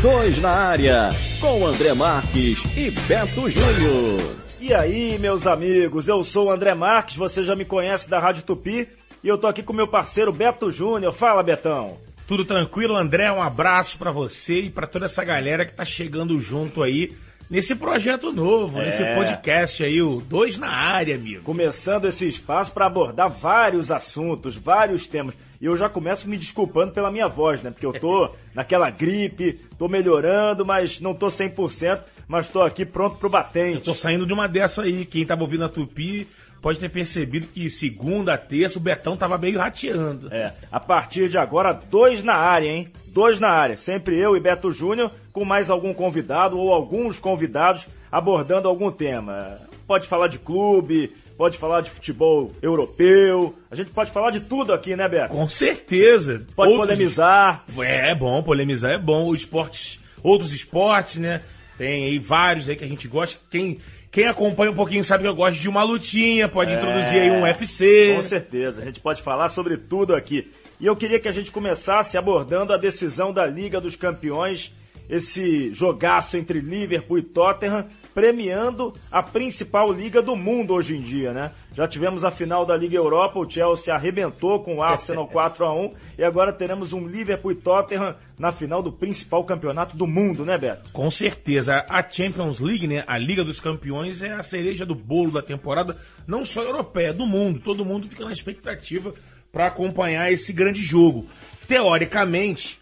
Dois na área, com André Marques e Beto Júnior. E aí, meus amigos, eu sou o André Marques, você já me conhece da Rádio Tupi, e eu tô aqui com meu parceiro Beto Júnior. Fala, Betão. Tudo tranquilo, André? Um abraço para você e para toda essa galera que tá chegando junto aí nesse projeto novo, é. nesse podcast aí, o Dois na Área, amigo. Começando esse espaço para abordar vários assuntos, vários temas. E eu já começo me desculpando pela minha voz, né? Porque eu tô naquela gripe, tô melhorando, mas não tô 100%, mas tô aqui pronto pro batente. Eu tô saindo de uma dessa aí. Quem tava ouvindo a Tupi pode ter percebido que segunda, terça, o Betão tava meio rateando. É, a partir de agora, dois na área, hein? Dois na área. Sempre eu e Beto Júnior, com mais algum convidado ou alguns convidados abordando algum tema. Pode falar de clube, pode falar de futebol europeu, a gente pode falar de tudo aqui, né, Beto? Com certeza. Pode outros... polemizar. É, é bom, polemizar é bom. Esportes, outros esportes, né? Tem aí vários aí que a gente gosta. Quem quem acompanha um pouquinho sabe que eu gosto de uma lutinha, pode é, introduzir aí um UFC. Com certeza, a gente pode falar sobre tudo aqui. E eu queria que a gente começasse abordando a decisão da Liga dos Campeões, esse jogaço entre Liverpool e Tottenham, premiando a principal liga do mundo hoje em dia, né? Já tivemos a final da Liga Europa, o Chelsea arrebentou com o Arsenal 4 a 1 e agora teremos um Liverpool e Tottenham na final do principal campeonato do mundo, né, Beto? Com certeza. A Champions League, né, a Liga dos Campeões é a cereja do bolo da temporada, não só europeia, do mundo. Todo mundo fica na expectativa para acompanhar esse grande jogo. Teoricamente,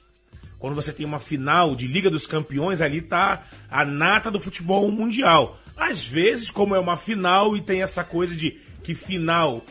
quando você tem uma final de Liga dos Campeões, ali tá a nata do futebol mundial. Às vezes, como é uma final e tem essa coisa de que final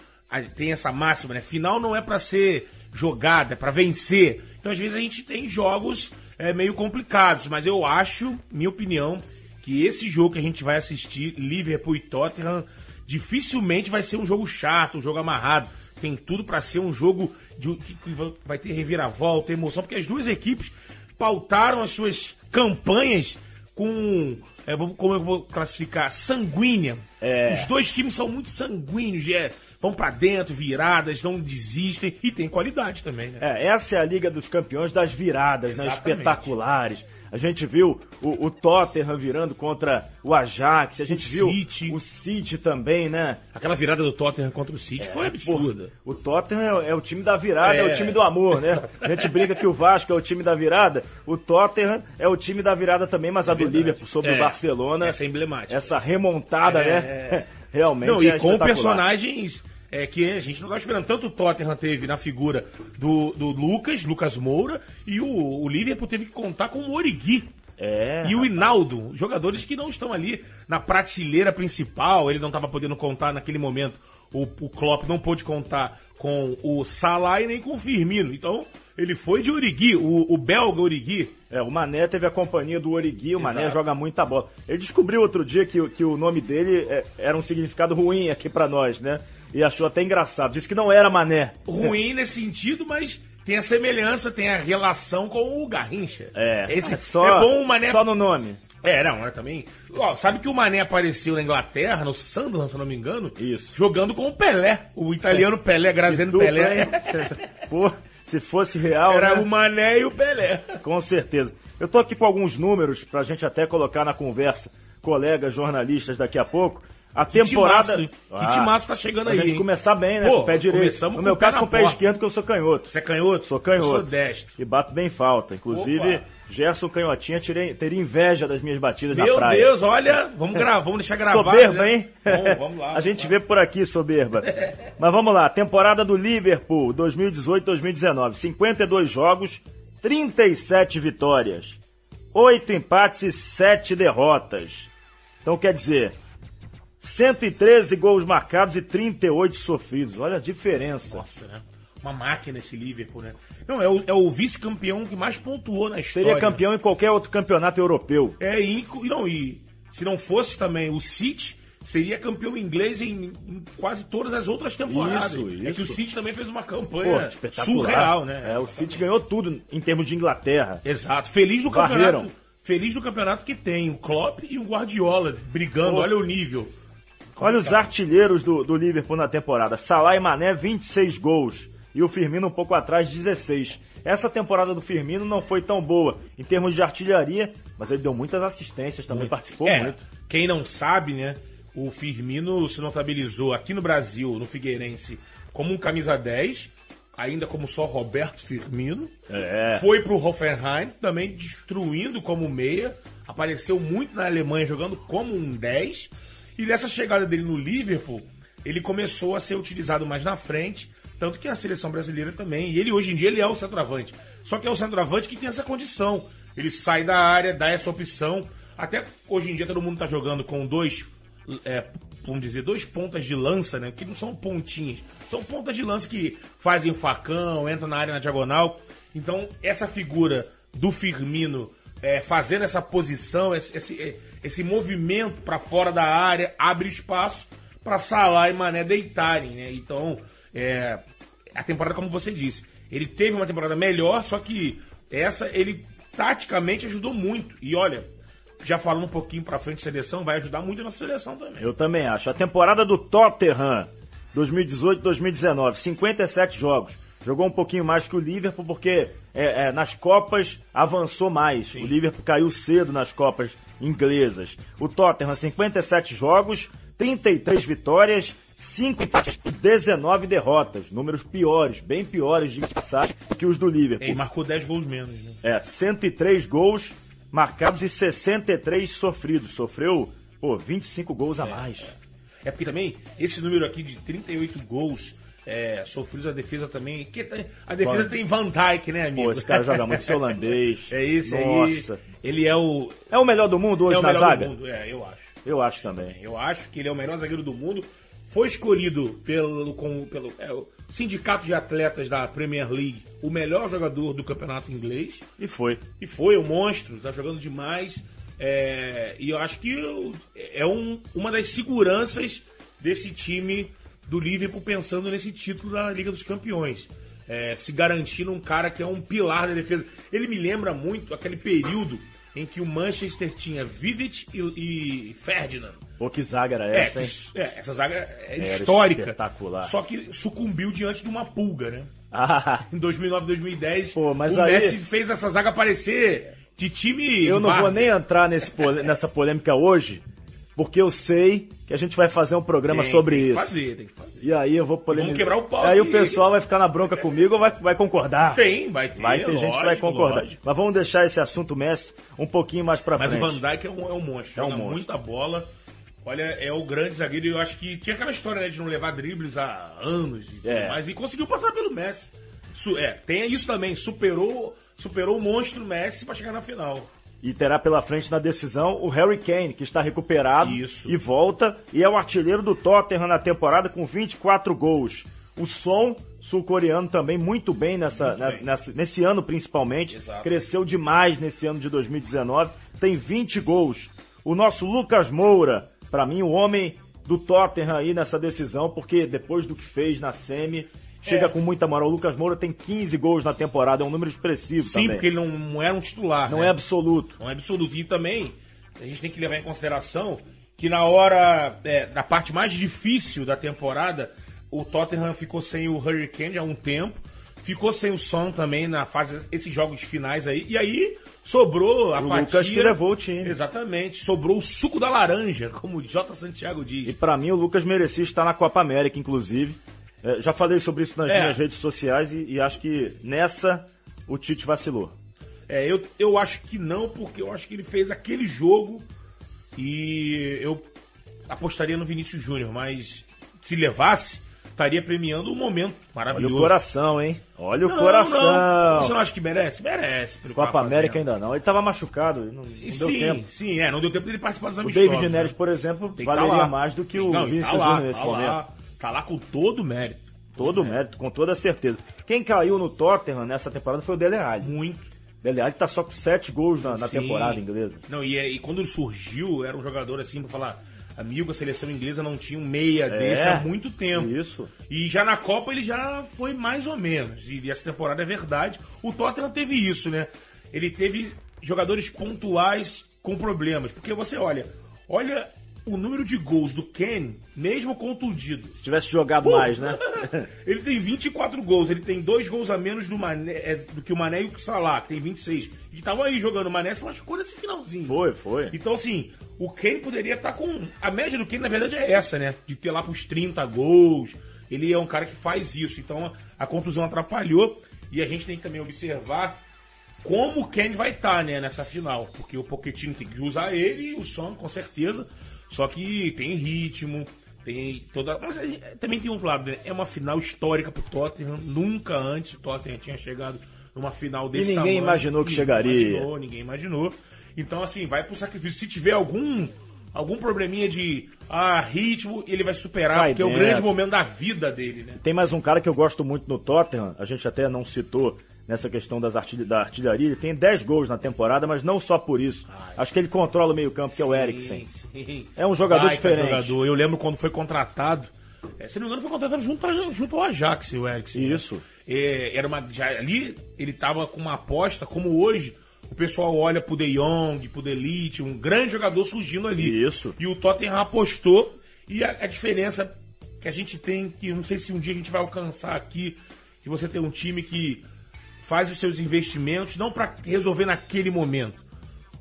tem essa máxima, né? Final não é para ser jogada, é para vencer. Então, às vezes a gente tem jogos é, meio complicados, mas eu acho, minha opinião, que esse jogo que a gente vai assistir, Liverpool e Tottenham, dificilmente vai ser um jogo chato, um jogo amarrado tem tudo para ser um jogo de, que, vai ter reviravolta, emoção, porque as duas equipes pautaram as suas campanhas com é, como eu vou classificar, sanguínea. É. Os dois times são muito sanguíneos, é, vão para dentro, viradas, não desistem e tem qualidade também. Né? É, essa é a Liga dos Campeões das viradas, né, espetaculares a gente viu o, o Tottenham virando contra o Ajax. A gente o viu City. o City também, né? Aquela virada do Tottenham contra o City é, foi absurda. Pô, o Tottenham é, é, o time da virada, é. é. o time do amor, né? A gente brinca que o Vasco é o time da virada. O Tottenham é o time da virada também, mas a do Liverpool sobre o é. Barcelona. Essa é emblemática. Essa remontada, é, né? Realmente. Não, e com personagens é, que a gente não estava esperando. Tanto o Tottenham teve na figura do, do Lucas, Lucas Moura, e o, o Liverpool teve que contar com o Origui. É, e o Hinaldo, jogadores que não estão ali na prateleira principal, ele não estava podendo contar naquele momento. O, o Klopp não pôde contar com o Salah e nem com o Firmino. Então, ele foi de Origui, o, o belga Origui. É, o Mané teve a companhia do Origui, o Exato. Mané joga muita bola. Ele descobriu outro dia que, que o nome dele é, era um significado ruim aqui para nós, né? E achou até engraçado. Disse que não era Mané. Ruim nesse sentido, mas tem a semelhança, tem a relação com o Garrincha. É, Esse, é só, é bom o Mané... só no nome. É, não, é também. Ó, sabe que o Mané apareceu na Inglaterra, no Sunderland, se eu não me engano? Isso. Jogando com o Pelé, o italiano Pelé, Graziano Pelé. Pô, se fosse real. Era né? o Mané e o Pelé. Com certeza. Eu tô aqui com alguns números pra gente até colocar na conversa, colegas jornalistas daqui a pouco. A que temporada. Timaço, ah, que timaço tá chegando aí. A gente hein? começar bem, né? Pô, com o pé direito. No meu caso, com o pé esquerdo, que eu sou canhoto. Você é canhoto? Sou canhoto. Eu sou destro. E bato bem falta. Inclusive, Opa. Gerson Canhotinha tirei, teria inveja das minhas batidas meu na praia. Meu Deus, olha, vamos gravar, vamos deixar gravado. Soberba, né? hein? Vamos, vamos lá. a gente vê por aqui, soberba. Mas vamos lá, temporada do Liverpool, 2018-2019. 52 jogos, 37 vitórias, 8 empates e 7 derrotas. Então quer dizer, 113 gols marcados e 38 sofridos. Olha a diferença. Nossa, né? Uma máquina esse Liverpool, né? Não, é o, é o vice-campeão que mais pontuou na história. Seria campeão em qualquer outro campeonato europeu. É, e, não, e se não fosse também o City, seria campeão inglês em, em, quase todas as outras temporadas. Isso, isso. É que o City também fez uma campanha Pô, surreal, né? É, o City ganhou tudo em termos de Inglaterra. Exato. Feliz do campeonato. Feliz do campeonato que tem o Klopp e o Guardiola brigando. Pô. Olha o nível. Olha os artilheiros do, do Liverpool na temporada. Salah e Mané, 26 gols. E o Firmino um pouco atrás, 16. Essa temporada do Firmino não foi tão boa em termos de artilharia, mas ele deu muitas assistências, também participou é, muito. Quem não sabe, né? O Firmino se notabilizou aqui no Brasil, no Figueirense, como um camisa 10, ainda como só Roberto Firmino. É. Foi pro Hoffenheim, também destruindo como meia. Apareceu muito na Alemanha jogando como um 10. E nessa chegada dele no Liverpool, ele começou a ser utilizado mais na frente. Tanto que a seleção brasileira também. E ele hoje em dia ele é o centroavante. Só que é o centroavante que tem essa condição. Ele sai da área, dá essa opção. Até hoje em dia todo mundo tá jogando com dois, é, vamos dizer, dois pontas de lança, né? Que não são pontinhas. São pontas de lança que fazem facão, entram na área na diagonal. Então, essa figura do Firmino é, fazendo essa posição, esse, esse, esse movimento para fora da área, abre espaço para Salah e Mané deitarem, né? Então, é, a temporada, como você disse, ele teve uma temporada melhor, só que essa ele taticamente ajudou muito. E olha, já falando um pouquinho para frente da seleção, vai ajudar muito na seleção também. Eu também acho. A temporada do Tottenham, 2018-2019, 57 jogos. Jogou um pouquinho mais que o Liverpool porque é, é, nas Copas avançou mais. Sim. O Liverpool caiu cedo nas Copas inglesas. O Tottenham, 57 jogos, 33 vitórias, 5 empates e 19 derrotas. Números piores, bem piores de passagem que os do Liverpool. E marcou 10 gols menos, né? É, 103 gols marcados e 63 sofridos. Sofreu, pô, 25 gols a mais. É porque também, esse número aqui de 38 gols é, sofridos, a defesa também. Que tem- a defesa Bom. tem Van Dijk, né, amigo? Pô, esse cara joga muito, holandês. É isso Nossa. aí. Ele é o, É o melhor do mundo hoje é o na melhor zaga? do mundo. É, eu acho. Eu acho também. Eu acho que ele é o melhor zagueiro do mundo. Foi escolhido pelo, com, pelo é, o Sindicato de Atletas da Premier League o melhor jogador do campeonato inglês. E foi. E foi o monstro, tá jogando demais. É, e eu acho que é um- uma das seguranças desse time do Liverpool pensando nesse título da Liga dos Campeões. É, se garantindo um cara que é um pilar da defesa. Ele me lembra muito aquele período em que o Manchester tinha Vidic e, e Ferdinand. Pô, que zaga era É, essa, hein? isso- é, essa zaga é Era histórica. espetacular. Só que sucumbiu diante de uma pulga, né? Ah, Em 2009, 2010, Pô, mas o aí- Messi fez essa zaga aparecer de time. eu não vou nem entrar nesse nessa polêmica hoje, porque eu sei que a gente vai fazer um programa Tem, sobre tem que isso. fazer, tem que fazer. E aí eu vou polemizar. Vamos quebrar o pau Aí o pessoal vai ficar na bronca comigo ou vai, vai concordar? Tem, vai ter. Vai ter gente que vai lógico, concordar. lógico. Mas vamos deixar esse assunto Messi um pouquinho mais pra Mas frente. o Van Dijk é um, é um monstro, É um monstro. muita bola. Olha, é o grande zagueiro e eu acho que tinha aquela história né, de não levar dribles há anos e tudo É. mais. E conseguiu passar pelo Messi. É, tem isso também, superou, superou o monstro Messi pra chegar na final. E terá pela frente na decisão o Harry Kane, que está recuperado Isso. e volta. E é o artilheiro do Tottenham na temporada com 24 gols. O Son, sul-coreano, também muito bem, nessa, Muito bem. nessa- nesse ano principalmente. Exato. Cresceu demais nesse ano de 2019. Tem 20 gols. O nosso Lucas Moura, para mim, o homem do Tottenham aí nessa decisão, porque depois do que fez na Semi, chega É. com muita moral. O Lucas Moura tem 15 gols na temporada, é um número expressivo Sim, também. porque ele não, não era um titular. Não né? é absoluto. Não é absoluto. E também, a gente tem que levar em consideração que na hora, é, na parte mais difícil da temporada, o Tottenham ficou sem o Hurricane há um tempo, ficou sem o Son também na fase, esses jogos finais aí, e aí sobrou a O fatia. Lucas que levou o time. Exatamente, sobrou o suco da laranja, como o J. Santiago E diz. pra mim o Lucas merecia estar na Copa América, inclusive. É, já falei sobre isso nas É. minhas redes sociais e, e acho que nessa o Tite vacilou. É, eu, eu acho que não, porque eu acho que ele fez aquele jogo e eu apostaria no Vinícius Júnior, mas se levasse, estaria premiando um momento Olha maravilhoso. o coração, hein? Olha o Não, coração. Não. Você não acha que merece? Merece. Copa tá América fazendo. ainda não. Ele tava machucado, não, não E deu sim, tempo. sim, é, não deu tempo dele participar dos O amistosos. David Neres, né? por exemplo, Tem tá valeria lá. mais do que o Não, e Vinícius tá Júnior nesse tá momento. Lá, tá lá com todo o mérito. Todo o mérito, com toda certeza. Quem caiu no Tottenham nessa temporada foi o Dele Alli. Muito. Dele Alli tá só com sete gols na, na temporada inglesa. Não, e, é- e quando ele surgiu, era um jogador assim pra falar, amigo, a seleção inglesa não tinha um meia desse há muito tempo. Isso. E já na Copa ele já foi mais ou menos. E essa temporada é verdade. O Tottenham teve isso, né? Ele teve jogadores pontuais com problemas. Porque você olha, olha o número de gols do Ken, mesmo contundido. Se tivesse jogado mais, né? ele tem 24 gols, ele tem dois gols a menos do, Mané, é, do que o Mané e o Salah, que tem 26. E tava aí jogando o Mané, se machucou nesse finalzinho. Foi, foi. Então, assim, o Kane poderia estar tá com. A média do Kane, na verdade, é essa, né? De ter lá pros 30 gols. Ele é um cara que faz isso. Então, a contusão atrapalhou. E a gente tem que também observar como o Kane vai estar, tá, né, nessa final. Porque o Pochettino tem que usar ele e o Son, com certeza. Só que tem ritmo, tem toda. Mas também tem um lado, né? É uma final histórica pro Tottenham. Nunca antes o Tottenham tinha chegado numa final desse E ninguém tamanho. imaginou que ninguém chegaria. Imaginou, ninguém imaginou. Então, assim, vai pro sacrifício. Se tiver algum algum probleminha de ah, ritmo, ele vai superar, Vai porque é o dentro. grande momento da vida dele, né? Tem mais um cara que eu gosto muito no Tottenham, a gente até não citou nessa questão das artilha, da artilharia. Ele tem 10 gols na temporada, mas não só por isso. Acho que ele controla o meio-campo, que é o Eriksen. Sim. É um jogador Baita diferente. jogador. Eu lembro quando foi contratado. é, se não me engano, foi contratado junto, a- junto ao Ajax, o Eriksen. né? Isso. É, era uma, já, ali ele tava com uma aposta, como hoje, o pessoal olha pro De Jong, pro Delite, um grande jogador surgindo ali. Isso. E o Tottenham apostou. E a, a diferença que a gente tem, que não sei se um dia a gente vai alcançar aqui, de você ter um time que faz os seus investimentos, não para resolver naquele momento.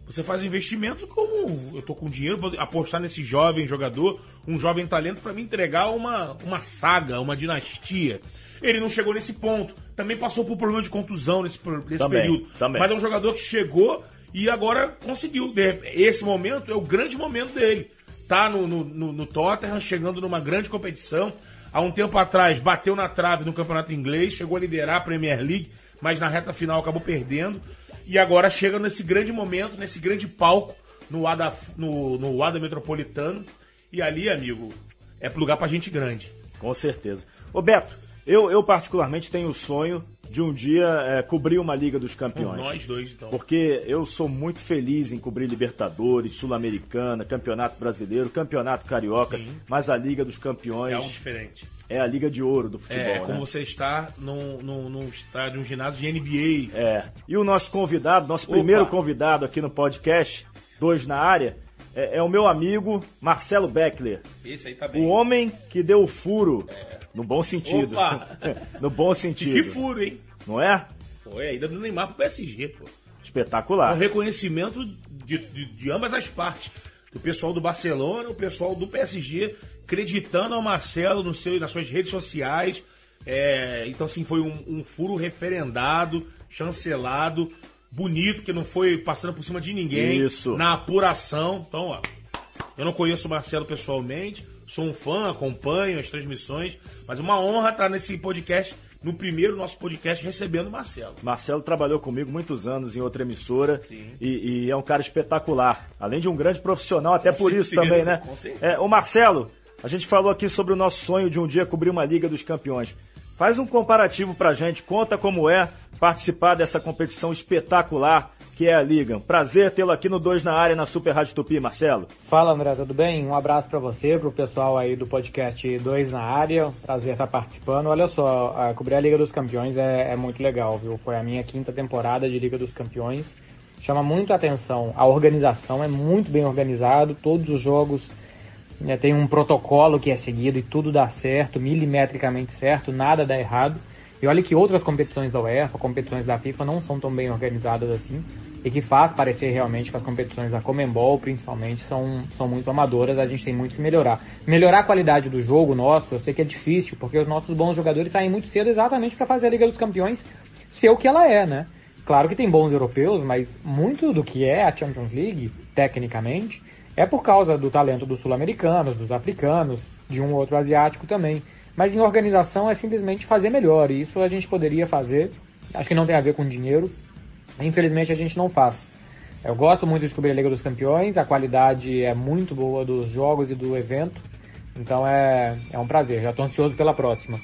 Você faz o investimento como eu tô com dinheiro, vou apostar nesse jovem jogador, um jovem talento para me entregar uma, uma saga, uma dinastia. Ele não chegou nesse ponto. Também passou por problema de contusão nesse, nesse Também, período. também. Mas é um jogador que chegou e agora conseguiu. Esse momento é o grande momento dele. Tá no, no, no, no Tottenham, chegando numa grande competição. Há um tempo atrás bateu na trave no campeonato inglês, chegou a liderar a Premier League, mas na reta final acabou perdendo. E agora chega nesse grande momento, nesse grande palco, no ADA, no, no ADA Metropolitano. E ali, amigo, é lugar pra gente grande. Com certeza. Ô Beto, eu, eu particularmente tenho o sonho de um dia é, cobrir uma Liga dos Campeões. Nós dois, então. Porque eu sou muito feliz em cobrir Libertadores, Sul-Americana, Campeonato Brasileiro, Campeonato Carioca, Sim. mas a Liga dos Campeões É algo diferente. é a Liga de Ouro do futebol, É, né? como você está num, num, num estádio, um ginásio de NBA. É. E o nosso convidado, nosso Opa. primeiro convidado aqui no podcast, dois na área, é, é o meu amigo Marcelo Beckler. Esse aí tá O bem. homem que deu o furo. No bom sentido. Opa. no bom sentido. Que furo, hein? Não é? Foi ainda do Neymar pro PSG, pô. É um Espetacular. reconhecimento de, de, de ambas as partes. Do pessoal do Barcelona, o pessoal do PSG, acreditando ao Marcelo no seu, nas suas redes sociais. É, então, assim, foi um, um furo referendado, chancelado, bonito, que não foi passando por cima de ninguém. Isso. Na apuração. Então, ó, eu não conheço o Marcelo pessoalmente, sou um fã, acompanho as transmissões, mas uma honra estar nesse podcast, no primeiro nosso podcast, recebendo o Marcelo. Marcelo trabalhou comigo muitos anos em outra emissora e, e é um cara espetacular. Além de um grande profissional, até Com por isso também, né? É, ô Marcelo, a gente falou aqui sobre o nosso sonho de um dia cobrir uma Liga dos Campeões. Faz um comparativo pra gente, conta como é participar dessa competição espetacular que é a Liga. Prazer tê-lo aqui no 2 na área na Super Rádio Tupi, Marcelo. Fala André, tudo bem? Um abraço para você, pro pessoal aí do podcast 2 na área. Prazer estar participando. Olha só, a- cobrir a Liga dos Campeões é, é muito legal, viu? Foi a minha quinta temporada de Liga dos Campeões. Chama muito atenção. A organização é muito bem organizado. Todos os jogos né, tem um protocolo que é seguido e tudo dá certo, milimetricamente certo, nada dá errado. E olha que outras competições da UEFA, competições da FIFA não são tão bem organizadas assim e que faz parecer realmente que as competições da Comembol, principalmente, são, são muito amadoras, a gente tem muito que melhorar. Melhorar a qualidade do jogo nosso, eu sei que é difícil, porque os nossos bons jogadores saem muito cedo exatamente para fazer a Liga dos Campeões ser o que ela é, né? Claro que tem bons europeus, mas muito do que é a Champions League, tecnicamente, é por causa do talento dos sul-americanos, dos africanos, de um outro asiático também. Mas em organização é simplesmente fazer melhor, e isso a gente poderia fazer, acho que não tem a ver com dinheiro, infelizmente a gente não faz. Eu gosto muito de cobrir a Liga dos Campeões, a qualidade é muito boa dos jogos e do evento, então é, é um prazer, já estou ansioso pela próxima.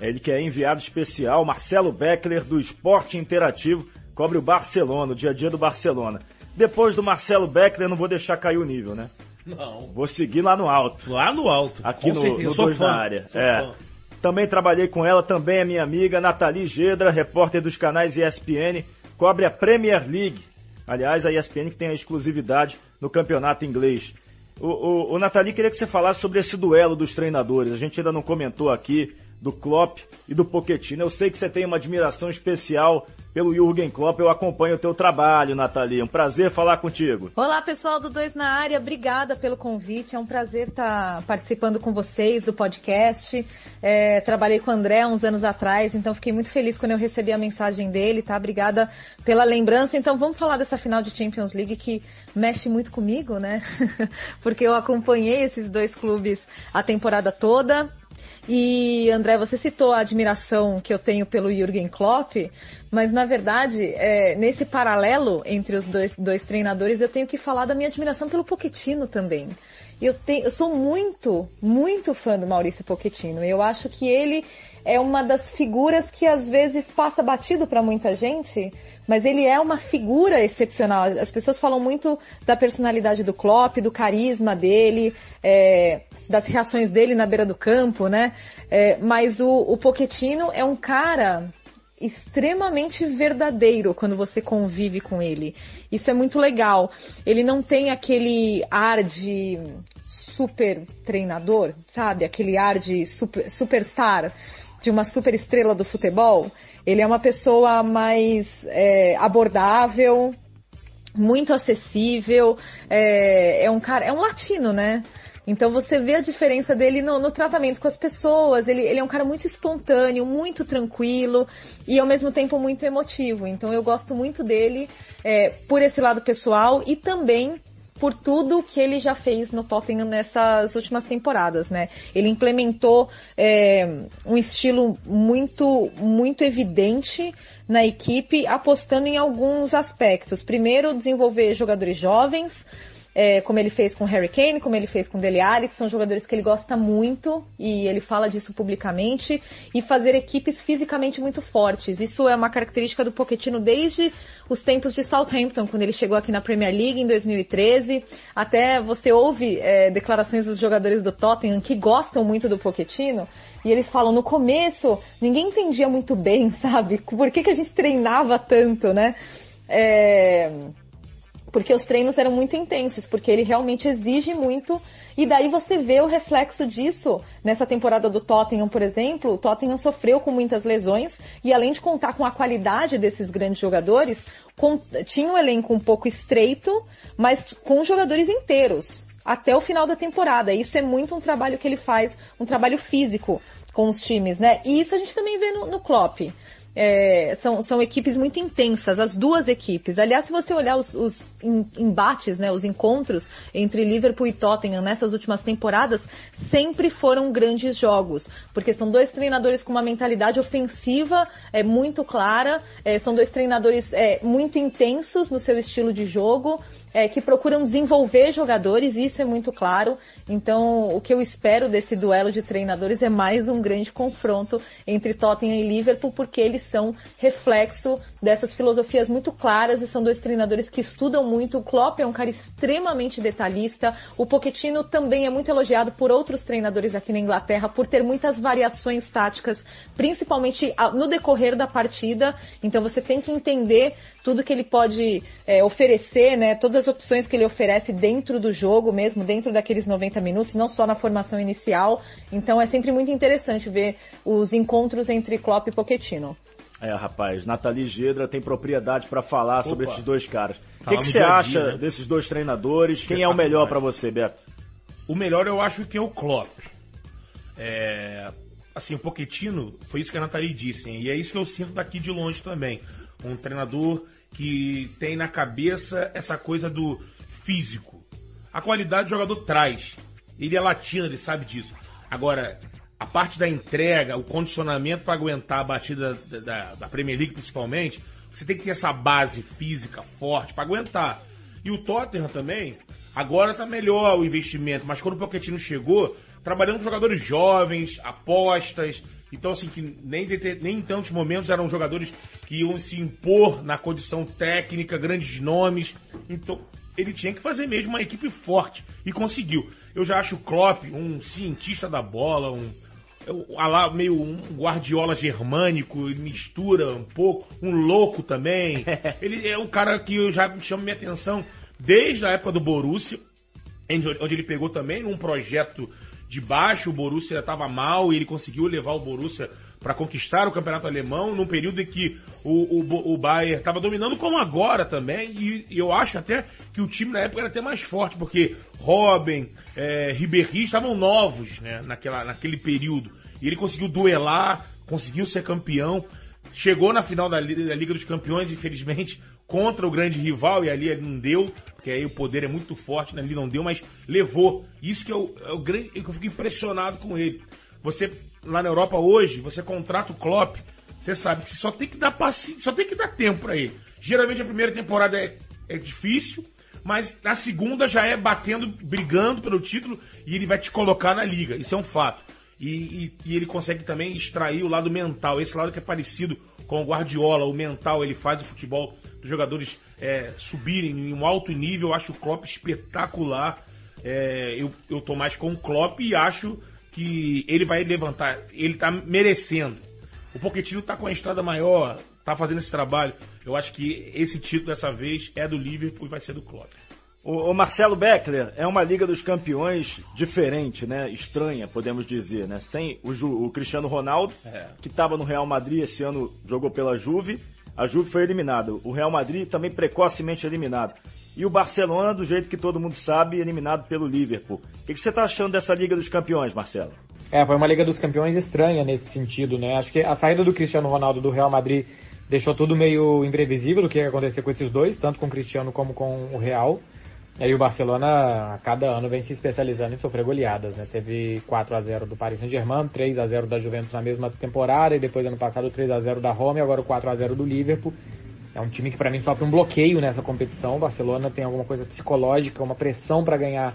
Ele que é enviado especial, Marcelo Beckler, do Esporte Interativo, cobre o Barcelona, o dia a dia do Barcelona. Depois do Marcelo Beckler, não vou deixar cair o nível, né? Não. Vou seguir lá no alto. Lá no alto. Aqui Com no, certeza. no sou Dois fã. na área. Sou É. fã. Também trabalhei com ela, também é minha amiga, Nathalie Gedra, repórter dos canais ESPN, cobre a Premier League. Aliás, a ESPN que tem a exclusividade no campeonato inglês. O, o, o Nathalie queria que você falasse sobre esse duelo dos treinadores. A gente ainda não comentou aqui do Klopp e do Pochettino. Eu sei que você tem uma admiração especial pelo Jürgen Klopp. Eu acompanho o teu trabalho, Nathalie. Um prazer falar contigo. Olá, pessoal do Dois na Área. Obrigada pelo convite. É um prazer estar participando com vocês do podcast. É, trabalhei com o André uns anos atrás, então fiquei muito feliz quando eu recebi a mensagem dele, tá? Obrigada pela lembrança. Então vamos falar dessa final de Champions League que mexe muito comigo, né? Porque eu acompanhei esses dois clubes a temporada toda. E André, você citou a admiração que eu tenho pelo Jürgen Klopp, mas na verdade, é, nesse paralelo entre os dois, dois treinadores, eu tenho que falar da minha admiração pelo Pochettino também. Eu, tenho, eu sou muito, muito fã do Maurício Pochettino. Eu acho que ele é uma das figuras que às vezes passa batido para muita gente, mas ele é uma figura excepcional. As pessoas falam muito da personalidade do Klopp, do carisma dele, é, das reações dele na beira do campo, né? É, mas o, o Pochettino é um cara extremamente verdadeiro quando você convive com ele. Isso é muito legal. Ele não tem aquele ar de super treinador, sabe? Aquele ar de super, superstar, de uma super estrela do futebol. Ele é uma pessoa mais é, abordável, muito acessível, é, é um cara, é um latino, né? Então você vê a diferença dele no, no tratamento com as pessoas. Ele, ele, é um cara muito espontâneo, muito tranquilo e ao mesmo tempo muito emotivo. Então eu gosto muito dele é, por esse lado pessoal e também por tudo que ele já fez no Tottenham nessas últimas temporadas, né? Ele implementou é, um estilo muito, muito evidente na equipe, apostando em alguns aspectos. Primeiro, desenvolver jogadores jovens, é, como ele fez com Harry Kane, como ele fez com Dele Alli, que são jogadores que ele gosta muito e ele fala disso publicamente, e fazer equipes fisicamente muito fortes. Isso é uma característica do Pochettino desde os tempos de Southampton, quando ele chegou aqui na Premier League em 2013. Até você ouve é, declarações dos jogadores do Tottenham que gostam muito do Pochettino, e eles falam, no começo, ninguém entendia muito bem, sabe? Por que, que a gente treinava tanto, né? É porque os treinos eram muito intensos, porque ele realmente exige muito, e daí você vê o reflexo disso nessa temporada do Tottenham, por exemplo, o Tottenham sofreu com muitas lesões, e além de contar com a qualidade desses grandes jogadores, com, tinha um elenco um pouco estreito, mas com jogadores inteiros, até o final da temporada. Isso é muito um trabalho que ele faz, um trabalho físico com os times, né? E isso a gente também vê no, no Klopp é, são, são equipes muito intensas, as duas equipes. Aliás, se você olhar os, os embates, né, os encontros entre Liverpool e Tottenham nessas últimas temporadas, sempre foram grandes jogos, porque são dois treinadores com uma mentalidade ofensiva é, muito clara, é, são dois treinadores é, muito intensos no seu estilo de jogo, é, que procuram desenvolver jogadores, isso é muito claro. Então, o que eu espero desse duelo de treinadores é mais um grande confronto entre Tottenham e Liverpool, porque eles são reflexo dessas filosofias muito claras e são dois treinadores que estudam muito. O Klopp é um cara extremamente detalhista. O Pochettino também é muito elogiado por outros treinadores aqui na Inglaterra por ter muitas variações táticas, principalmente no decorrer da partida. Então, você tem que entender tudo que ele pode é, oferecer, né? Todas as opções que ele oferece dentro do jogo mesmo, dentro daqueles 90 minutos, não só na formação inicial. Então é sempre muito interessante ver os encontros entre Klopp e Pochettino. É, rapaz, Nathalie Gedra tem propriedade para falar Opa. sobre esses dois cares. O que, que você acha dia, né? desses dois treinadores? Quem é o melhor para você, Beto? O melhor eu acho que é o Klopp. É, assim, o Pochettino, foi isso que a Nathalie disse, hein? e é isso que eu sinto daqui de longe também. Um treinador que tem na cabeça essa coisa do físico. A qualidade do jogador traz. Ele é latino, ele sabe disso. Agora, a parte da entrega, o condicionamento para aguentar a batida da, da, da, Premier League principalmente, você tem que ter essa base física forte para aguentar. E o Tottenham também, agora tá melhor o investimento, mas quando o Pochettino chegou, trabalhando com jogadores jovens, apostas, então, assim, que nem, nem em tantos momentos eram jogadores que iam se impor na condição técnica, grandes nomes. Então, ele tinha que fazer mesmo uma equipe forte. E conseguiu. Eu já acho o Klopp um cientista da bola, um, lá meio um guardiola germânico, ele mistura um pouco, um louco também. ele é um cara que eu já chama minha atenção desde a época do Borussia. onde ele pegou também um projeto de baixo, o Borussia estava mal e ele conseguiu levar o Borussia para conquistar o campeonato alemão num período em que o, o, o Bayern estava dominando como agora também e, e, eu acho até que o time na época era até mais forte porque Robin, é, Ribéry estavam novos né, naquela, naquele período. E ele conseguiu duelar, conseguiu ser campeão, chegou na final da, da Liga dos Campeões infelizmente contra o grande rival e ali ele não deu, porque aí o poder é muito forte, né? ali não deu, mas levou. Isso que é o, é o grande, eu fico impressionado com ele. Você lá na Europa hoje, você contrata o Klopp, você sabe que só tem que dar paciência, só tem que dar tempo para ele. Geralmente a primeira temporada é, é difícil, mas na segunda já é batendo, brigando pelo título e ele vai te colocar na liga. Isso é um fato. E, e, e, ele consegue também extrair o lado mental, esse lado que é parecido com o Guardiola, o mental, ele faz o futebol jogadores é, subirem em um alto nível. Eu acho o Klopp espetacular. É, eu, eu tô mais com o Klopp e acho que ele vai levantar, ele tá merecendo. O Pochettino tá com a estrada maior, tá fazendo esse trabalho. Eu acho que esse título dessa vez é do Liverpool e vai ser do Klopp. O, Marcelo Beckler é uma Liga dos Campeões diferente, né? Estranha, podemos dizer, né? Sem o, Ju, o Cristiano Ronaldo, é. que estava no Real Madrid esse ano, jogou pela Juve, a Juve foi eliminada. O Real Madrid também precocemente eliminado. E o Barcelona, do jeito que todo mundo sabe, eliminado pelo Liverpool. O que, você está achando dessa Liga dos Campeões, Marcelo? É, foi uma Liga dos Campeões estranha nesse sentido, né? Acho que a saída do Cristiano Ronaldo do Real Madrid deixou tudo meio imprevisível do que ia acontecer com esses dois, tanto com o Cristiano como com o Real. E o Barcelona, a cada ano, vem se especializando em sofrer goleadas, né? Teve 4 a 0 do Paris Saint-Germain, 3 a 0 da Juventus na mesma temporada, e depois ano passado 3 a 0 da Roma e agora o 4 a 0 do Liverpool. É um time que para mim sofre um bloqueio nessa competição. O Barcelona tem alguma coisa psicológica, uma pressão para ganhar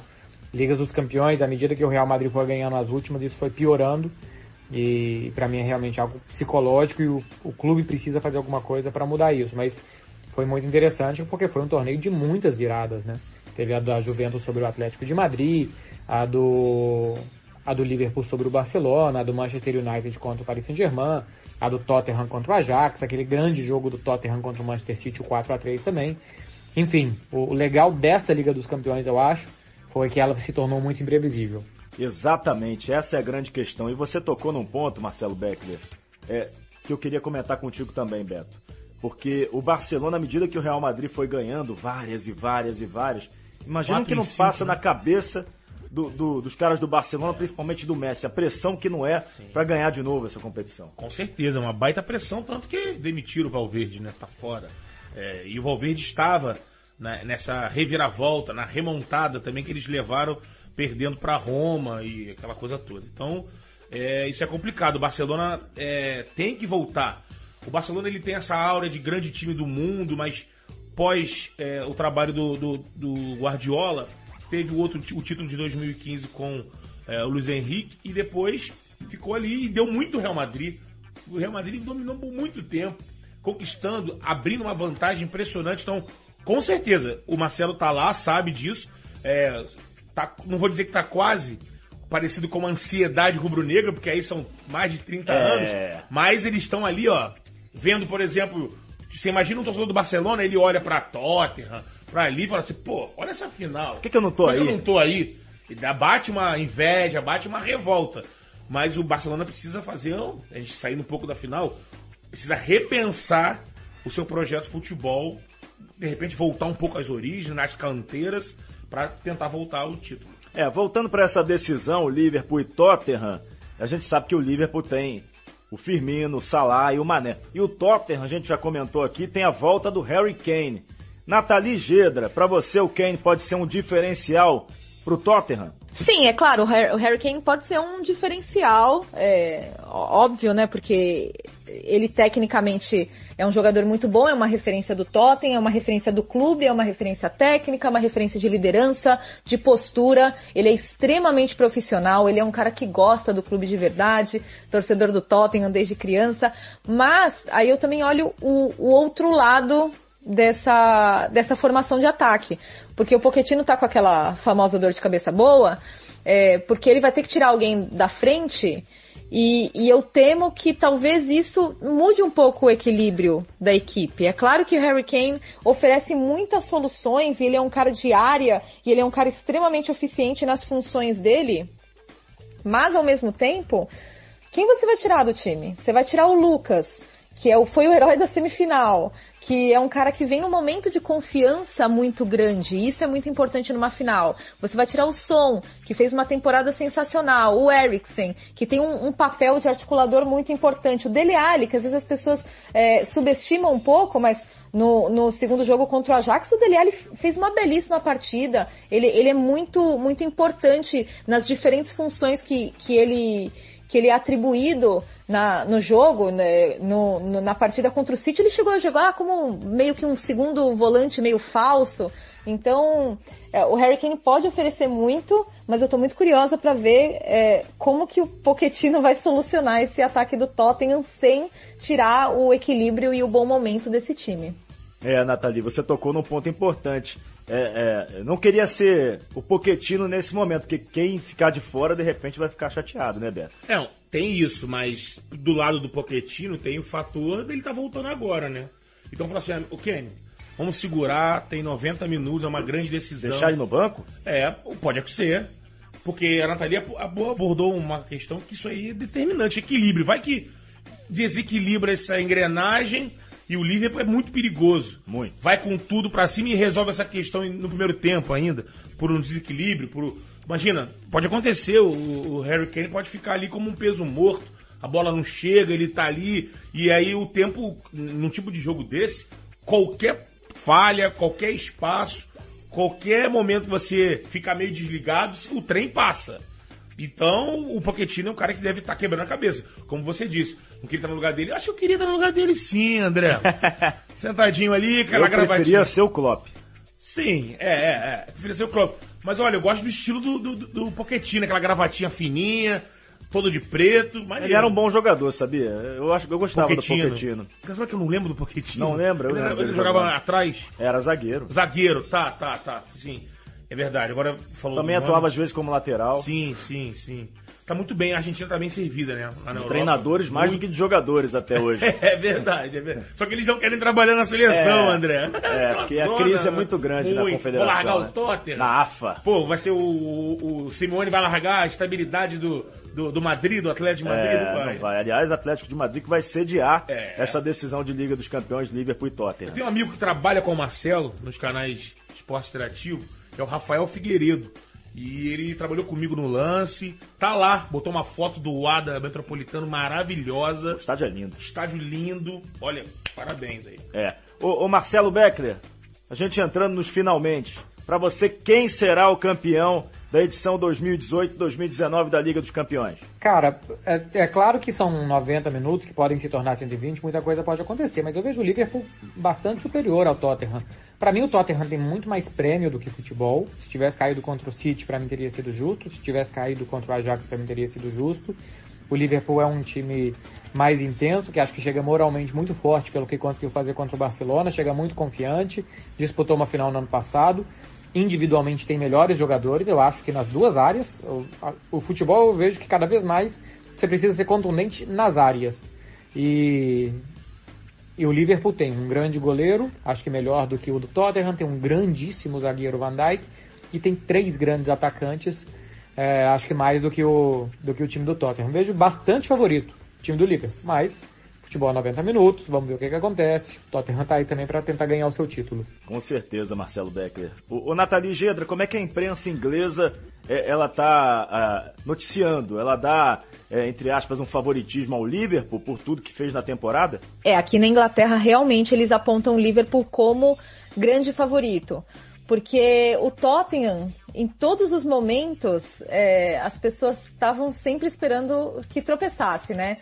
Ligas dos Campeões. À medida que o Real Madrid foi ganhando as últimas, isso foi piorando. E para mim é realmente algo psicológico e o, o clube precisa fazer alguma coisa para mudar isso. Mas foi muito interessante porque foi um torneio de muitas viradas, né? Teve a da Juventus sobre o Atlético de Madrid, a do, a do Liverpool sobre o Barcelona, a do Manchester United contra o Paris Saint-Germain, a do Tottenham contra o Ajax, aquele grande jogo do Tottenham contra o Manchester City, o 4 a 3 também. Enfim, o, legal dessa Liga dos Campeões, eu acho, foi que ela se tornou muito imprevisível. Exatamente, essa é a grande questão. E você tocou num ponto, Marcelo Beckler, é, que eu queria comentar contigo também, Beto. Porque o Barcelona, à medida que o Real Madrid foi ganhando várias e várias e várias, Imagina o que não passa né? na cabeça do, do, dos caras do Barcelona, principalmente do Messi, a pressão que não é para ganhar de novo essa competição. Com certeza, uma baita pressão, tanto que demitiram o Valverde, né? Tá fora. É, e o Valverde estava né, nessa reviravolta, na remontada também que eles levaram perdendo para Roma e aquela coisa toda. Então, é, isso é complicado. O Barcelona é, tem que voltar. O Barcelona ele tem essa aura de grande time do mundo, mas pós é, o trabalho do, do, do, Guardiola, teve o outro o título de 2015 com é, o Luiz Henrique e depois ficou ali e deu muito Real Madrid. O Real Madrid dominou por muito tempo, conquistando, abrindo uma vantagem impressionante. Então, com certeza, o Marcelo tá lá, sabe disso. É, tá, não vou dizer que tá quase parecido com uma ansiedade rubro-negra, porque aí são mais de 30 é. anos. Mas eles estão ali, ó, vendo, por exemplo, você imagina um torcedor do Barcelona, ele olha pra Tottenham, pra ali e fala assim, pô, olha essa final. Por que, que eu não tô Por aí? Por que eu não tô aí? E bate uma inveja, bate uma revolta. Mas o Barcelona precisa fazer, a gente saindo um pouco da final, precisa repensar o seu projeto de futebol, de repente voltar um pouco às origens, nas canteiras, para tentar voltar ao título. É, voltando para essa decisão, Liverpool e Tottenham, a gente sabe que o Liverpool tem o Firmino, o Salah e o Mané. E o Tottenham, a gente já comentou aqui, tem a volta do Harry Kane. Nathalie Gedra, para você o Kane pode ser um diferencial para o Tottenham? Sim, é claro, o Harry Kane pode ser um diferencial, é, óbvio, né, porque ele tecnicamente é um jogador muito bom, é uma referência do Tottenham, é uma referência do clube, é uma referência técnica, uma referência de liderança, de postura, ele é extremamente profissional, ele é um cara que gosta do clube de verdade, torcedor do Tottenham desde criança, mas aí eu também olho o, o outro lado dessa, dessa formação de ataque. Porque o Pochettino tá com aquela famosa dor de cabeça boa, é, porque ele vai ter que tirar alguém da frente E, e, eu temo que talvez isso mude um pouco o equilíbrio da equipe. É claro que o Harry Kane oferece muitas soluções, e ele é um cara de área, e ele é um cara extremamente eficiente nas funções dele, mas ao mesmo tempo, quem você vai tirar do time? Você vai tirar o Lucas, que é o, foi o herói da semifinal, que é um cara que vem num momento de confiança muito grande, e isso é muito importante numa final. Você vai tirar o Som, que fez uma temporada sensacional, o Eriksen, que tem um, um papel de articulador muito importante, o Dele Alli, que às vezes as pessoas é, subestimam um pouco, mas no, no segundo jogo contra o Ajax, o Dele Alli fez uma belíssima partida, ele, ele é muito, muito importante nas diferentes funções que, que ele que ele é atribuído na, no jogo, né, no, no, na partida contra o City, ele chegou a jogar como meio que um segundo volante meio falso. Então, é, o Harry Kane pode oferecer muito, mas eu estou muito curiosa para ver é, como que o Pochettino vai solucionar esse ataque do Tottenham sem tirar o equilíbrio e o bom momento desse time. É, Nathalie, você tocou num ponto importante. É, é, não queria ser o Poquetino nesse momento, porque quem ficar de fora, de repente, vai ficar chateado, né, Beto? É, tem isso, mas do lado do Poquetino tem o fator dele tá voltando agora, né? Então fala assim, o Kenny, vamos segurar, tem 90 minutos, é uma grande decisão. Deixar ele no banco? É, pode ser. Porque a Natalia abordou uma questão que isso aí é determinante, equilíbrio. Vai que desequilibra essa engrenagem e o Liverpool é muito perigoso. Muito. Vai com tudo para cima e resolve essa questão no primeiro tempo ainda, por um desequilíbrio, por imagina, pode acontecer, o, o Harry Kane pode ficar ali como um peso morto. A bola não chega, ele tá ali e aí o tempo num tipo de jogo desse, qualquer falha, qualquer espaço, qualquer momento que você fica meio desligado, o trem passa. Então, o Pochettino é um cara que deve estar tá quebrando a cabeça. Como você disse, não queria estar no lugar dele. Eu acho que eu queria estar no lugar dele sim, André. Sentadinho ali, aquela gravatinha. Eu preferia ser o Klopp. Sim, é, é, é. Preferia ser o Klopp. Mas olha, eu gosto do estilo do, do, do Pochettino, aquela gravatinha fininha, todo de preto. Maneiro. Ele era um bom jogador, sabia? Eu, acho, eu gostava Pochettino. do Pochettino. Sabe que eu não lembro do Pochettino? Não lembra? Eu ele, lembro ele jogava atrás? Era zagueiro. Zagueiro, tá, tá, tá, sim. É verdade. Agora falou Também atuava às vezes como lateral. Sim, sim, sim. Tá muito bem, a Argentina tá bem servida, né? Na Treinadores mais muito... do que de jogadores até hoje. é verdade, é verdade. Só que eles não querem trabalhar na seleção, é, André. É, porque a crise é muito grande muito. na confederação. Vou largar né? o Tottenham. Na AFA. Pô, vai ser o, o, o Simeone vai largar a estabilidade do, do, do, Madrid, do Atlético de Madrid, é, vai. vai. Aliás, Atlético de Madrid que vai sediar é. essa decisão de Liga dos Campeões Liverpool e Tottenham. Eu tenho um amigo que trabalha com o Marcelo nos canais Esporte Interativo, que é o Rafael Figueiredo. E ele trabalhou comigo no lance. Tá lá, botou uma foto do Ada Metropolitano maravilhosa. O estádio é lindo. Estádio lindo. Olha, parabéns aí. É. Ô, ô Marcelo Beckler, a gente entrando nos finalmente. Para você, quem será o campeão da edição 2018-2019 da Liga dos Campeões? Cara, é, é, claro que são 90 minutos que podem se tornar 120, muita coisa pode acontecer, mas eu vejo o Liverpool bastante superior ao Tottenham. Para mim, o Tottenham tem muito mais prêmio do que futebol. Se tivesse caído contra o City, para mim teria sido justo. Se tivesse caído contra o Ajax, para mim teria sido justo. O Liverpool é um time mais intenso, que acho que chega moralmente muito forte pelo que conseguiu fazer contra o Barcelona, chega muito confiante, disputou uma final no ano passado individualmente tem melhores jogadores, eu acho que nas duas áreas. O, a, o, futebol eu vejo que cada vez mais você precisa ser contundente nas áreas. E, e o Liverpool tem um grande goleiro, acho que melhor do que o do Tottenham, tem um grandíssimo zagueiro Van Dijk e tem três grandes atacantes, é, acho que mais do que, o, do que o time do Tottenham. Vejo bastante favorito o time do Liverpool, mas futebol 90 minutos, vamos ver o que, que acontece. O Tottenham tá aí também para tentar ganhar o seu título. Com certeza, Marcelo Beckler. O, o Nathalie Gedra, como é que a imprensa inglesa é, ela tá uh, noticiando? Ela dá, é, entre aspas, um favoritismo ao Liverpool por tudo que fez na temporada? É, aqui na Inglaterra realmente eles apontam o Liverpool como grande favorito. Porque o Tottenham, em todos os momentos, é, as pessoas estavam sempre esperando que tropeçasse, né?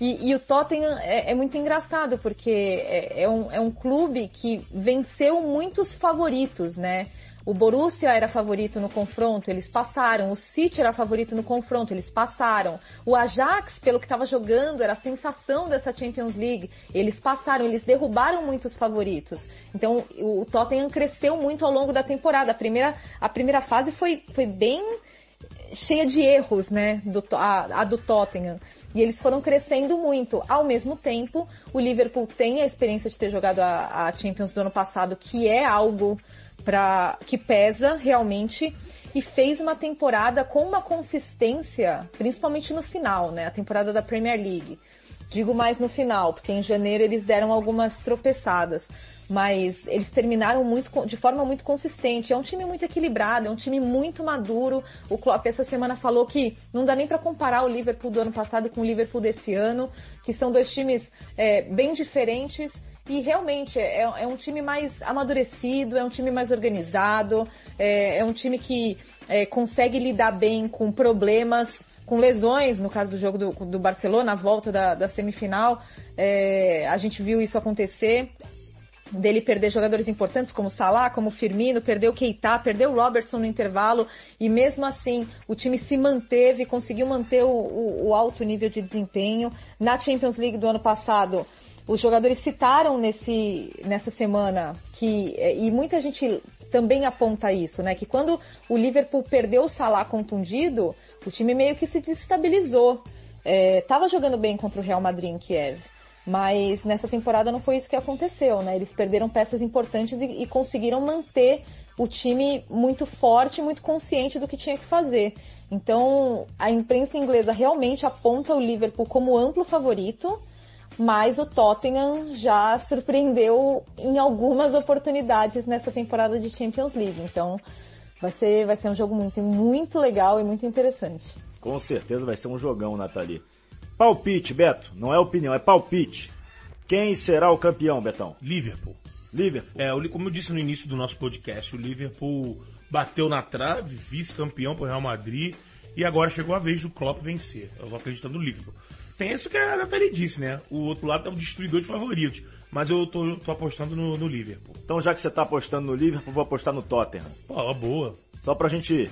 E, e o Tottenham é, é, muito engraçado, porque é, é, um, é um clube que venceu muitos favoritos, né? O Borussia era favorito no confronto, eles passaram. O City era favorito no confronto, eles passaram. O Ajax, pelo que estava jogando, era a sensação dessa Champions League. Eles passaram, eles derrubaram muitos favoritos. Então, o Tottenham cresceu muito ao longo da temporada. A primeira, a primeira fase foi, foi bem cheia de erros, né? Do, a, a do Tottenham. E eles foram crescendo muito. Ao mesmo tempo, o Liverpool tem a experiência de ter jogado a, a Champions do ano passado, que é algo para que pesa realmente e fez uma temporada com uma consistência, principalmente no final, né? A temporada da Premier League. Digo mais no final, porque em janeiro eles deram algumas tropeçadas, mas eles terminaram muito de forma muito consistente. É um time muito equilibrado, é um time muito maduro. O Klopp essa semana falou que não dá nem para comparar o Liverpool do ano passado com o Liverpool desse ano, que são dois times é, bem diferentes. E realmente é, é, um time mais amadurecido, é um time mais organizado, é, é um time que é, consegue lidar bem com problemas com lesões, no caso do jogo do, do Barcelona, a volta da, da semifinal, é, a gente viu isso acontecer, dele perder jogadores importantes como Salah, como Firmino, perdeu Keita, perdeu Robertson no intervalo, e mesmo assim o time se manteve, conseguiu manter o, o, o alto nível de desempenho. Na Champions League do ano passado, os jogadores citaram nesse, nessa semana que, e muita gente também aponta isso, né, que quando o Liverpool perdeu o Salah contundido, o time meio que se destabilizou. É, tava jogando bem contra o Real Madrid em Kiev. Mas nessa temporada não foi isso que aconteceu, né? Eles perderam peças importantes e, e conseguiram manter o time muito forte, muito consciente do que tinha que fazer. Então, a imprensa inglesa realmente aponta o Liverpool como amplo favorito, mas o Tottenham já surpreendeu em algumas oportunidades nessa temporada de Champions League. Então, Vai ser, vai ser um jogo muito, muito legal e muito interessante. Com certeza vai ser um jogão, Nathalie. Palpite, Beto. Não é opinião, é palpite. Quem será o campeão, Betão? Liverpool. Liverpool. É, como eu disse no início do nosso podcast, o Liverpool bateu na trave, vice-campeão pro Real Madrid, e agora chegou a vez do Klopp vencer. Eu vou acreditando no Liverpool. Isso que a Nathalie disse, né? O outro lado é o destruidor de favoritos. Mas eu tô, tô apostando no, no, Liverpool. Então, já que você tá apostando no Liverpool, vou apostar no Tottenham. Pô, boa. Só pra gente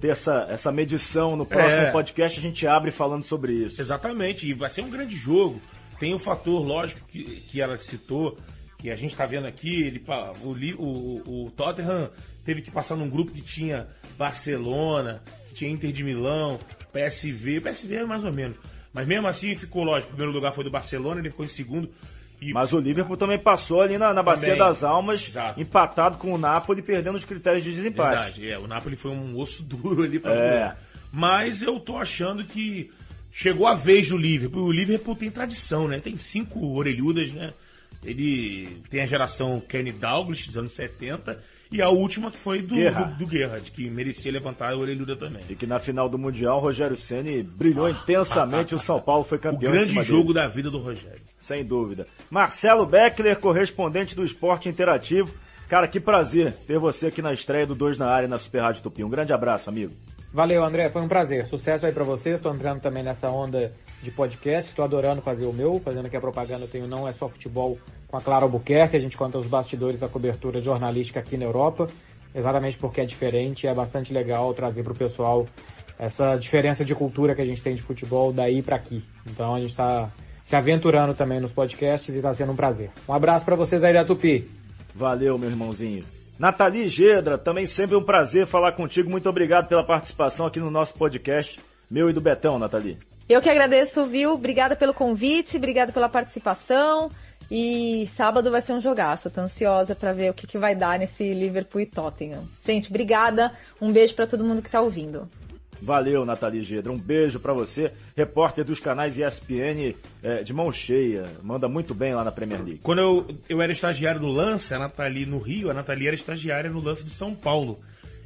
ter essa, essa medição no próximo é. podcast, a gente abre falando sobre isso. Exatamente, e vai ser um grande jogo. Tem o fator, lógico, que, que ela citou, que a gente está vendo aqui, ele, o, o, o Tottenham teve que passar num grupo que tinha Barcelona, tinha Inter de Milão, PSV, PSV é mais ou menos. Mas mesmo assim ficou lógico, o primeiro lugar foi do Barcelona, ele ficou em segundo. E... Mas o Liverpool também passou ali na, na Bacia das Almas, Exato. empatado com o Napoli, perdendo os critérios de desempate. Verdade, é. O Napoli foi um osso duro ali pra é. Mas eu tô achando que chegou a vez do Liverpool. O Liverpool tem tradição, né? Tem cinco orelhudas, né? Ele tem a geração Kenny Douglas dos anos 70 e a última que foi do Guerra. do, do Gerrard, que merecia levantar a orelhuda também. E que na final do Mundial, Rogério Ceni brilhou ah, intensamente, ah, ah, o São Paulo foi campeão. O grande jogo dele. da vida do Rogério. Sem dúvida. Marcelo Beckler, correspondente do Esporte Interativo. Cara, que prazer ter você aqui na estreia do Dois na Área na Super Rádio Tupi. Um grande abraço, amigo. Valeu, André. Foi um prazer. Sucesso aí para vocês. Estou entrando também nessa onda de podcast. Estou adorando fazer o meu, fazendo aqui a propaganda. Eu tenho Não É Só Futebol com a Clara Albuquerque. A gente conta os bastidores da cobertura jornalística aqui na Europa, exatamente porque é diferente. É bastante legal trazer para o pessoal essa diferença de cultura que a gente tem de futebol daí para aqui. Então a gente está se aventurando também nos podcasts e está sendo um prazer. Um abraço para vocês aí da Tupi. Valeu, meu irmãozinho. Nathalie Gedra, também sempre um prazer falar contigo. Muito obrigado pela participação aqui no nosso podcast. Meu e do Betão, Nathalie. Eu que agradeço, viu? Obrigada pelo convite, obrigada pela participação. E sábado vai ser um jogaço. Tô ansiosa para ver o que, que vai dar nesse Liverpool e Tottenham. Gente, obrigada. Um beijo para todo mundo que tá ouvindo. Valeu, Nathalie Gedra. Um beijo para você, repórter dos canais ESPN é, de mão cheia. Manda muito bem lá na Premier League. Quando eu, eu era estagiário no Lance, a Nathalie no Rio, a Nathalie era estagiária no Lance de São Paulo.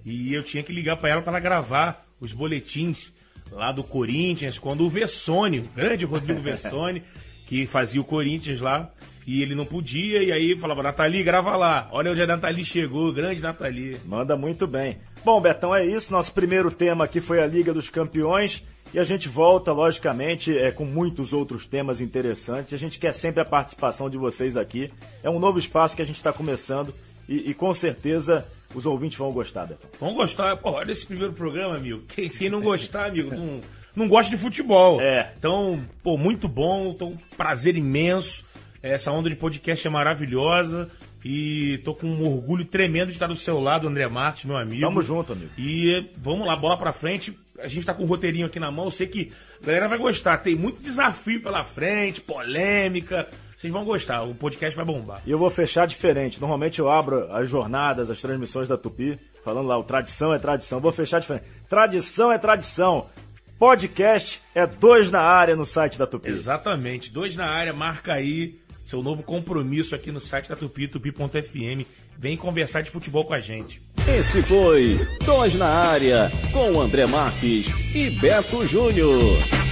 E eu tinha que ligar para ela para gravar os boletins lá do Corinthians, quando o Vessone, o grande Rodrigo Vessone, que fazia o Corinthians lá, e ele não podia, e aí falava, Nathalie, grava lá. Olha onde a Nathalie chegou, grande Nathalie. Manda muito bem. Bom, Betão, é isso. Nosso primeiro tema aqui foi a Liga dos Campeões. E a gente volta, logicamente, é, com muitos outros temas interessantes. A gente quer sempre a participação de vocês aqui. É um novo espaço que a gente está começando e, e, com certeza os ouvintes vão gostar, Betão. Vão gostar. Pô, olha esse primeiro programa, amigo. Quem, quem não gostar, amigo, não não gosta de futebol. É. Então, pô, muito bom, então, prazer imenso. Essa onda de podcast é maravilhosa. E tô com um orgulho tremendo de estar do seu lado, André Marques, meu amigo. Tamo junto, amigo. E vamos lá, bola pra frente. a gente tá com o roteirinho aqui na mão, eu sei que a galera vai gostar. Tem muito desafio pela frente, polêmica. Vocês vão gostar, o podcast vai bombar. E eu vou fechar diferente. Normalmente eu abro as jornadas, as transmissões da Tupi, falando lá, o tradição é tradição. Vou fechar diferente. Tradição é tradição. Podcast é dois na área no site da Tupi. Exatamente, dois na área, marca aí seu novo compromisso aqui no site da Tupi, tupi.fm. Vem conversar de futebol com a gente. Esse foi Dois na Área, com André Marques e Beto Júnior.